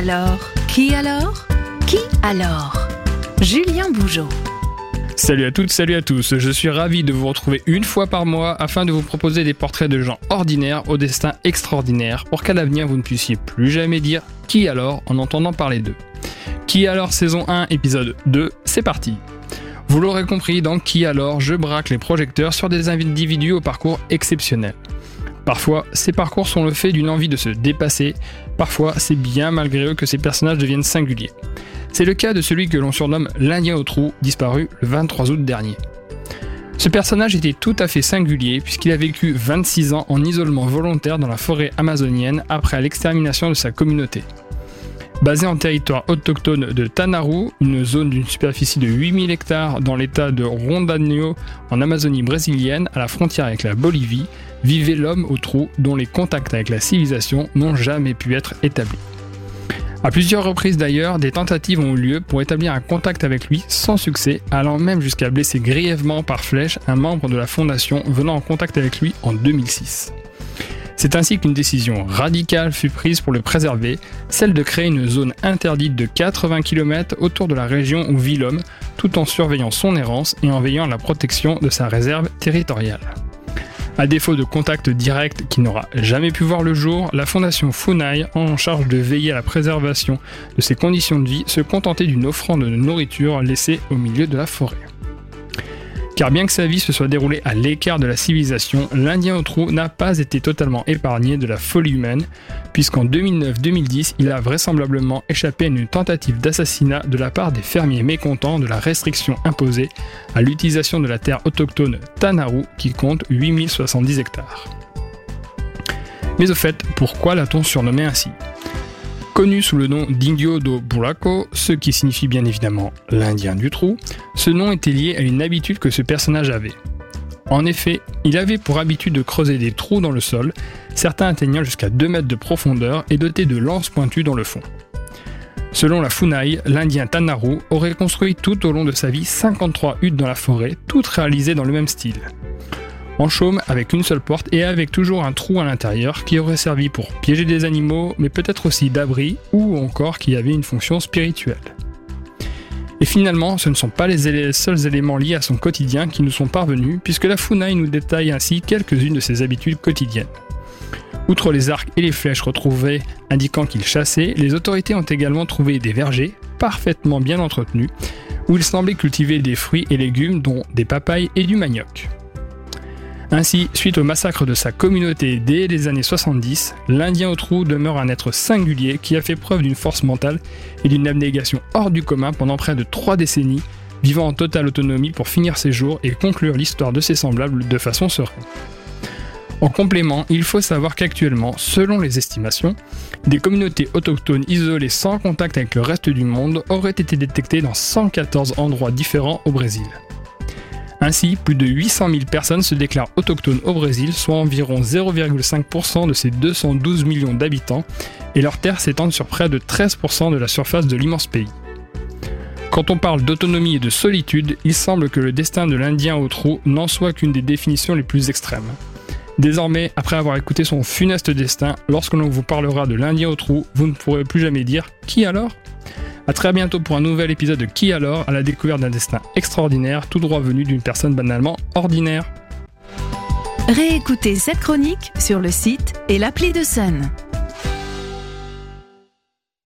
alors Qui alors Qui alors Julien Bougeot. Salut à toutes, salut à tous. Je suis ravi de vous retrouver une fois par mois afin de vous proposer des portraits de gens ordinaires au destin extraordinaire pour qu'à l'avenir vous ne puissiez plus jamais dire qui alors en entendant parler d'eux. Qui alors saison 1 épisode 2, c'est parti. Vous l'aurez compris, dans Qui alors, je braque les projecteurs sur des individus au parcours exceptionnel. Parfois, ces parcours sont le fait d'une envie de se dépasser, parfois c'est bien malgré eux que ces personnages deviennent singuliers. C'est le cas de celui que l'on surnomme l'Indien au trou, disparu le 23 août dernier. Ce personnage était tout à fait singulier puisqu'il a vécu 26 ans en isolement volontaire dans la forêt amazonienne après l'extermination de sa communauté. Basé en territoire autochtone de Tanaru, une zone d'une superficie de 8000 hectares dans l'état de Rondônia en Amazonie brésilienne à la frontière avec la Bolivie, vivait l'homme au trou dont les contacts avec la civilisation n'ont jamais pu être établis. À plusieurs reprises d'ailleurs, des tentatives ont eu lieu pour établir un contact avec lui sans succès, allant même jusqu'à blesser grièvement par flèche un membre de la fondation venant en contact avec lui en 2006. C'est ainsi qu'une décision radicale fut prise pour le préserver, celle de créer une zone interdite de 80 km autour de la région où vit l'homme, tout en surveillant son errance et en veillant à la protection de sa réserve territoriale. À défaut de contact direct qui n'aura jamais pu voir le jour, la fondation Funai, en charge de veiller à la préservation de ses conditions de vie, se contentait d'une offrande de nourriture laissée au milieu de la forêt. Car bien que sa vie se soit déroulée à l'écart de la civilisation, l'Indien au trou n'a pas été totalement épargné de la folie humaine, puisqu'en 2009-2010, il a vraisemblablement échappé à une tentative d'assassinat de la part des fermiers mécontents de la restriction imposée à l'utilisation de la terre autochtone Tanaru qui compte 8070 hectares. Mais au fait, pourquoi l'a-t-on surnommé ainsi? Connu sous le nom d'Indio do Buraco, ce qui signifie bien évidemment l'Indien du trou, ce nom était lié à une habitude que ce personnage avait. En effet, il avait pour habitude de creuser des trous dans le sol, certains atteignant jusqu'à 2 mètres de profondeur et dotés de lances pointues dans le fond. Selon la Funai, l'Indien Tanaru aurait construit tout au long de sa vie 53 huttes dans la forêt, toutes réalisées dans le même style en chaume avec une seule porte et avec toujours un trou à l'intérieur qui aurait servi pour piéger des animaux, mais peut-être aussi d'abri ou encore qui avait une fonction spirituelle. Et finalement, ce ne sont pas les seuls éléments liés à son quotidien qui nous sont parvenus, puisque la Funai nous détaille ainsi quelques-unes de ses habitudes quotidiennes. Outre les arcs et les flèches retrouvées indiquant qu'il chassait, les autorités ont également trouvé des vergers, parfaitement bien entretenus, où il semblait cultiver des fruits et légumes dont des papayes et du manioc. Ainsi, suite au massacre de sa communauté dès les années 70, l'Indien au trou demeure un être singulier qui a fait preuve d'une force mentale et d'une abnégation hors du commun pendant près de trois décennies, vivant en totale autonomie pour finir ses jours et conclure l'histoire de ses semblables de façon sereine. En complément, il faut savoir qu'actuellement, selon les estimations, des communautés autochtones isolées sans contact avec le reste du monde auraient été détectées dans 114 endroits différents au Brésil. Ainsi, plus de 800 000 personnes se déclarent autochtones au Brésil, soit environ 0,5% de ses 212 millions d'habitants, et leurs terres s'étendent sur près de 13% de la surface de l'immense pays. Quand on parle d'autonomie et de solitude, il semble que le destin de l'Indien au trou n'en soit qu'une des définitions les plus extrêmes. Désormais, après avoir écouté son funeste destin, lorsque l'on vous parlera de l'Indien au trou, vous ne pourrez plus jamais dire Qui alors? A très bientôt pour un nouvel épisode de Qui alors à la découverte d'un destin extraordinaire, tout droit venu d'une personne banalement ordinaire. Réécoutez cette chronique sur le site et l'appli de Sun.